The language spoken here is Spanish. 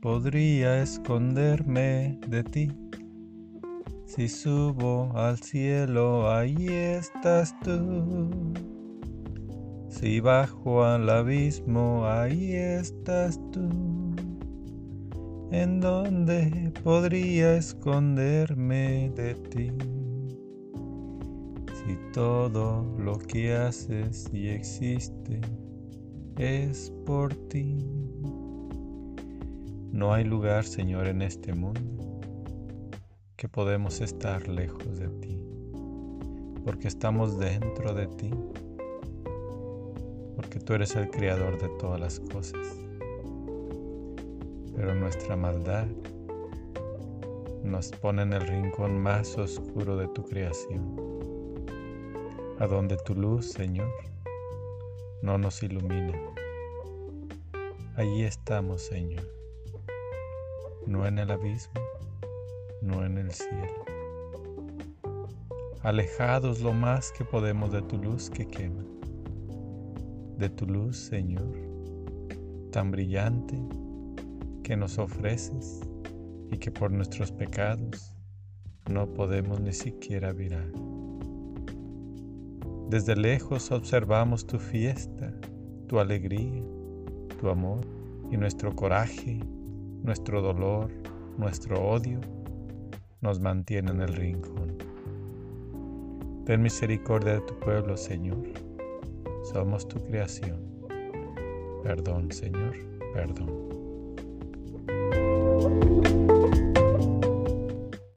podría esconderme de ti? Si subo al cielo, ahí estás tú. Si bajo al abismo, ahí estás tú. ¿En dónde podría esconderme de ti? Si todo lo que haces y existe es por ti. No hay lugar, Señor, en este mundo que podemos estar lejos de ti, porque estamos dentro de ti, porque tú eres el creador de todas las cosas. Pero nuestra maldad nos pone en el rincón más oscuro de tu creación, a donde tu luz, Señor, no nos ilumina. Allí estamos, Señor no en el abismo, no en el cielo. Alejados lo más que podemos de tu luz que quema, de tu luz, Señor, tan brillante que nos ofreces y que por nuestros pecados no podemos ni siquiera mirar. Desde lejos observamos tu fiesta, tu alegría, tu amor y nuestro coraje nuestro dolor, nuestro odio, nos mantiene en el rincón. Ten misericordia de tu pueblo, Señor. Somos tu creación. Perdón, Señor, perdón.